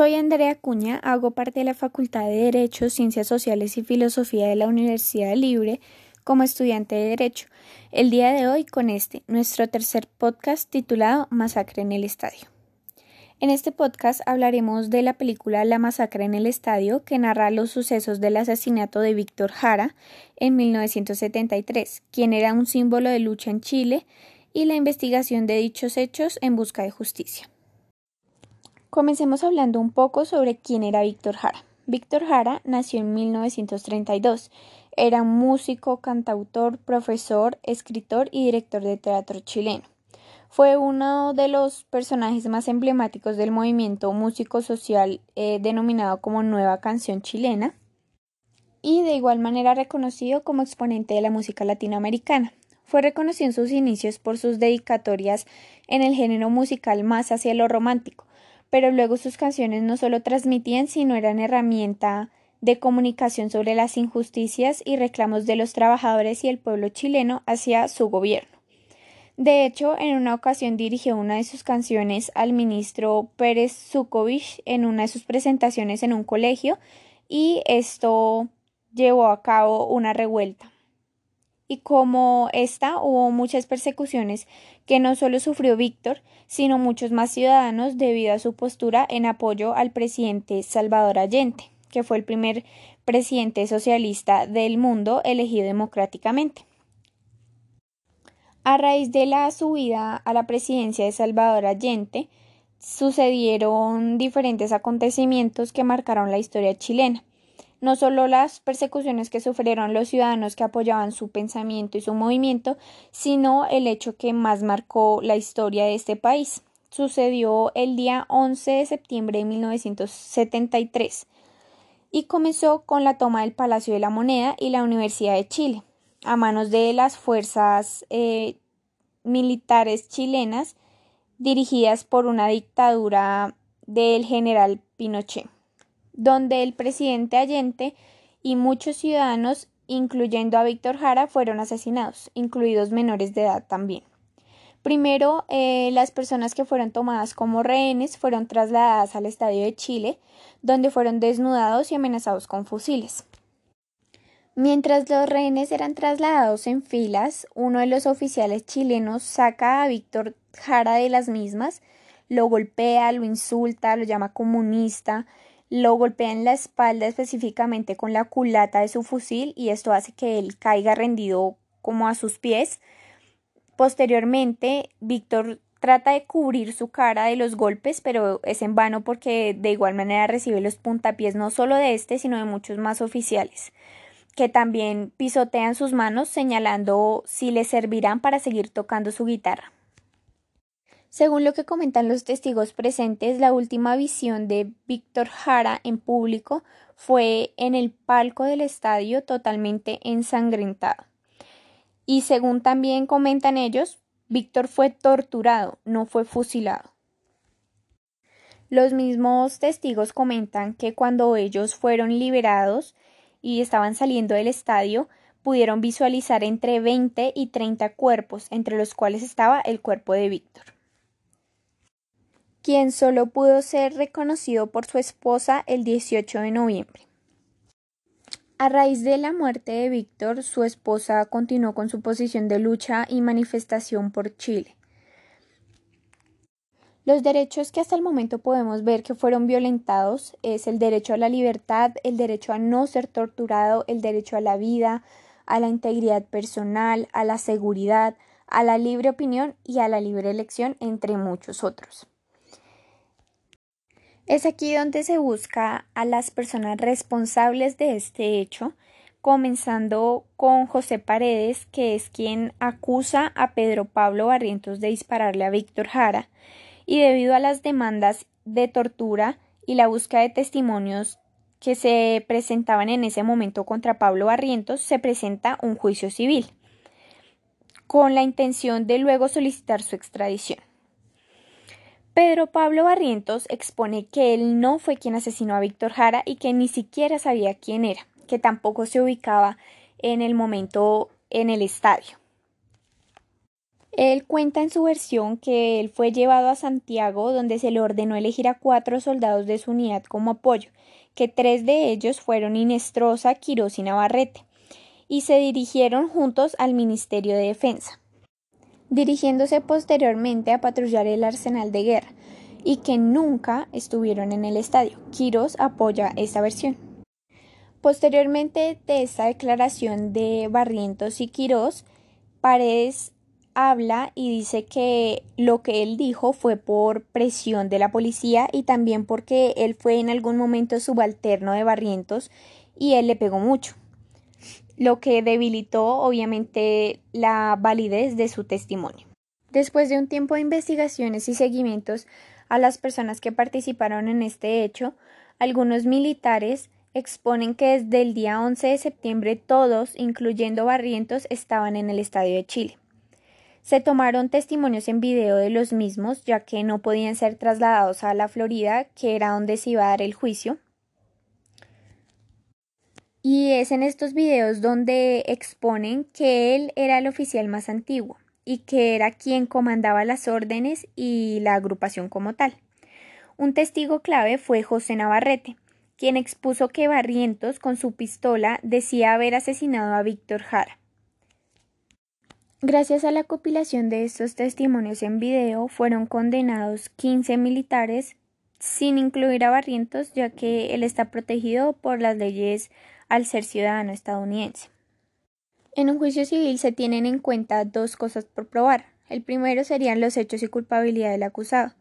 Soy Andrea Cuña, hago parte de la Facultad de Derecho, Ciencias Sociales y Filosofía de la Universidad Libre como estudiante de Derecho. El día de hoy con este, nuestro tercer podcast titulado Masacre en el Estadio. En este podcast hablaremos de la película La Masacre en el Estadio, que narra los sucesos del asesinato de Víctor Jara en 1973, quien era un símbolo de lucha en Chile, y la investigación de dichos hechos en busca de justicia. Comencemos hablando un poco sobre quién era Víctor Jara. Víctor Jara nació en 1932. Era músico, cantautor, profesor, escritor y director de teatro chileno. Fue uno de los personajes más emblemáticos del movimiento músico social eh, denominado como Nueva Canción Chilena y de igual manera reconocido como exponente de la música latinoamericana. Fue reconocido en sus inicios por sus dedicatorias en el género musical más hacia lo romántico, pero luego sus canciones no solo transmitían, sino eran herramienta de comunicación sobre las injusticias y reclamos de los trabajadores y el pueblo chileno hacia su gobierno. De hecho, en una ocasión dirigió una de sus canciones al ministro Pérez Zukovich en una de sus presentaciones en un colegio y esto llevó a cabo una revuelta y como esta hubo muchas persecuciones que no solo sufrió Víctor, sino muchos más ciudadanos debido a su postura en apoyo al presidente Salvador Allende, que fue el primer presidente socialista del mundo elegido democráticamente. A raíz de la subida a la presidencia de Salvador Allende, sucedieron diferentes acontecimientos que marcaron la historia chilena no solo las persecuciones que sufrieron los ciudadanos que apoyaban su pensamiento y su movimiento, sino el hecho que más marcó la historia de este país. Sucedió el día 11 de septiembre de 1973 y comenzó con la toma del Palacio de la Moneda y la Universidad de Chile a manos de las fuerzas eh, militares chilenas dirigidas por una dictadura del general Pinochet donde el presidente Allende y muchos ciudadanos, incluyendo a Víctor Jara, fueron asesinados, incluidos menores de edad también. Primero, eh, las personas que fueron tomadas como rehenes fueron trasladadas al Estadio de Chile, donde fueron desnudados y amenazados con fusiles. Mientras los rehenes eran trasladados en filas, uno de los oficiales chilenos saca a Víctor Jara de las mismas, lo golpea, lo insulta, lo llama comunista, lo golpea en la espalda específicamente con la culata de su fusil y esto hace que él caiga rendido como a sus pies. Posteriormente, Víctor trata de cubrir su cara de los golpes, pero es en vano porque de igual manera recibe los puntapiés no solo de este, sino de muchos más oficiales, que también pisotean sus manos señalando si le servirán para seguir tocando su guitarra. Según lo que comentan los testigos presentes, la última visión de Víctor Jara en público fue en el palco del estadio totalmente ensangrentado. Y según también comentan ellos, Víctor fue torturado, no fue fusilado. Los mismos testigos comentan que cuando ellos fueron liberados y estaban saliendo del estadio, pudieron visualizar entre 20 y 30 cuerpos, entre los cuales estaba el cuerpo de Víctor quien solo pudo ser reconocido por su esposa el 18 de noviembre. A raíz de la muerte de Víctor, su esposa continuó con su posición de lucha y manifestación por Chile. Los derechos que hasta el momento podemos ver que fueron violentados es el derecho a la libertad, el derecho a no ser torturado, el derecho a la vida, a la integridad personal, a la seguridad, a la libre opinión y a la libre elección, entre muchos otros. Es aquí donde se busca a las personas responsables de este hecho, comenzando con José Paredes, que es quien acusa a Pedro Pablo Barrientos de dispararle a Víctor Jara, y debido a las demandas de tortura y la búsqueda de testimonios que se presentaban en ese momento contra Pablo Barrientos, se presenta un juicio civil, con la intención de luego solicitar su extradición. Pedro Pablo Barrientos expone que él no fue quien asesinó a Víctor Jara y que ni siquiera sabía quién era, que tampoco se ubicaba en el momento en el estadio. Él cuenta en su versión que él fue llevado a Santiago donde se le ordenó elegir a cuatro soldados de su unidad como apoyo, que tres de ellos fueron Inestrosa, Quirós y Navarrete, y se dirigieron juntos al Ministerio de Defensa, dirigiéndose posteriormente a patrullar el arsenal de guerra, y que nunca estuvieron en el estadio. Quirós apoya esta versión. Posteriormente de esta declaración de Barrientos y Quirós, Paredes habla y dice que lo que él dijo fue por presión de la policía y también porque él fue en algún momento subalterno de Barrientos y él le pegó mucho, lo que debilitó obviamente la validez de su testimonio. Después de un tiempo de investigaciones y seguimientos a las personas que participaron en este hecho, algunos militares exponen que desde el día 11 de septiembre todos, incluyendo Barrientos, estaban en el Estadio de Chile. Se tomaron testimonios en video de los mismos, ya que no podían ser trasladados a la Florida, que era donde se iba a dar el juicio. Y es en estos videos donde exponen que él era el oficial más antiguo y que era quien comandaba las órdenes y la agrupación como tal. Un testigo clave fue José Navarrete, quien expuso que Barrientos con su pistola decía haber asesinado a Víctor Jara. Gracias a la compilación de estos testimonios en video, fueron condenados 15 militares, sin incluir a Barrientos, ya que él está protegido por las leyes al ser ciudadano estadounidense. En un juicio civil se tienen en cuenta dos cosas por probar. El primero serían los hechos y culpabilidad del acusado,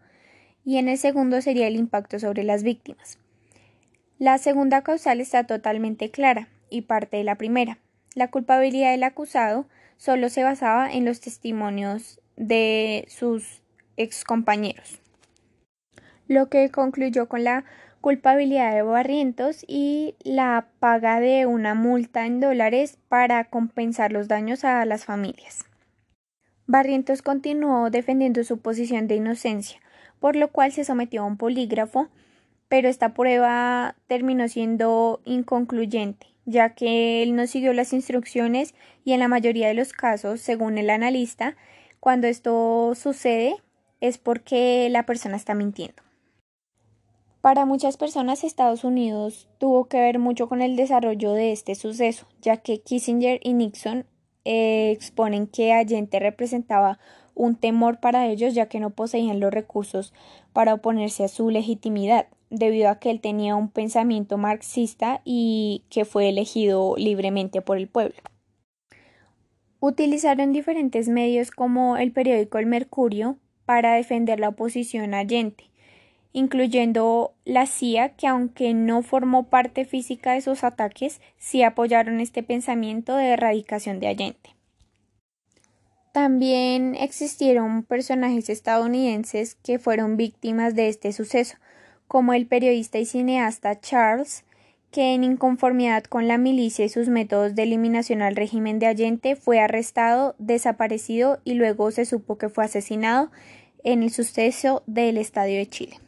y en el segundo sería el impacto sobre las víctimas. La segunda causal está totalmente clara y parte de la primera. La culpabilidad del acusado solo se basaba en los testimonios de sus excompañeros, lo que concluyó con la culpabilidad de Barrientos y la paga de una multa en dólares para compensar los daños a las familias. Barrientos continuó defendiendo su posición de inocencia, por lo cual se sometió a un polígrafo, pero esta prueba terminó siendo inconcluyente ya que él no siguió las instrucciones y en la mayoría de los casos, según el analista, cuando esto sucede es porque la persona está mintiendo. Para muchas personas Estados Unidos tuvo que ver mucho con el desarrollo de este suceso, ya que Kissinger y Nixon eh, exponen que Allende representaba un temor para ellos ya que no poseían los recursos para oponerse a su legitimidad debido a que él tenía un pensamiento marxista y que fue elegido libremente por el pueblo. Utilizaron diferentes medios como el periódico El Mercurio para defender la oposición a Allende, incluyendo la CIA, que aunque no formó parte física de sus ataques, sí apoyaron este pensamiento de erradicación de Allende. También existieron personajes estadounidenses que fueron víctimas de este suceso, como el periodista y cineasta Charles, que en inconformidad con la milicia y sus métodos de eliminación al régimen de Allende fue arrestado, desaparecido y luego se supo que fue asesinado en el suceso del Estadio de Chile.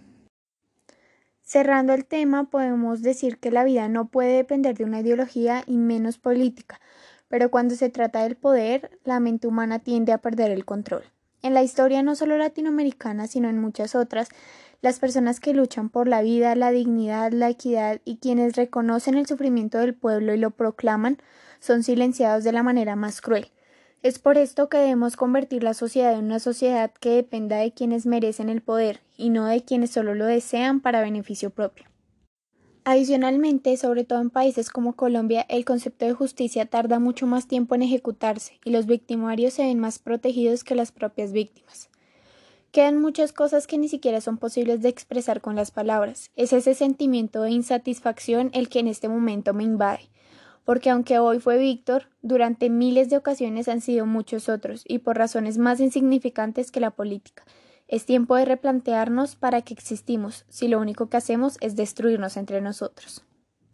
Cerrando el tema, podemos decir que la vida no puede depender de una ideología y menos política, pero cuando se trata del poder, la mente humana tiende a perder el control. En la historia no solo latinoamericana, sino en muchas otras, las personas que luchan por la vida, la dignidad, la equidad y quienes reconocen el sufrimiento del pueblo y lo proclaman son silenciados de la manera más cruel. Es por esto que debemos convertir la sociedad en una sociedad que dependa de quienes merecen el poder y no de quienes solo lo desean para beneficio propio. Adicionalmente, sobre todo en países como Colombia, el concepto de justicia tarda mucho más tiempo en ejecutarse y los victimarios se ven más protegidos que las propias víctimas. Quedan muchas cosas que ni siquiera son posibles de expresar con las palabras. Es ese sentimiento de insatisfacción el que en este momento me invade. Porque aunque hoy fue Víctor, durante miles de ocasiones han sido muchos otros, y por razones más insignificantes que la política. Es tiempo de replantearnos para qué existimos, si lo único que hacemos es destruirnos entre nosotros.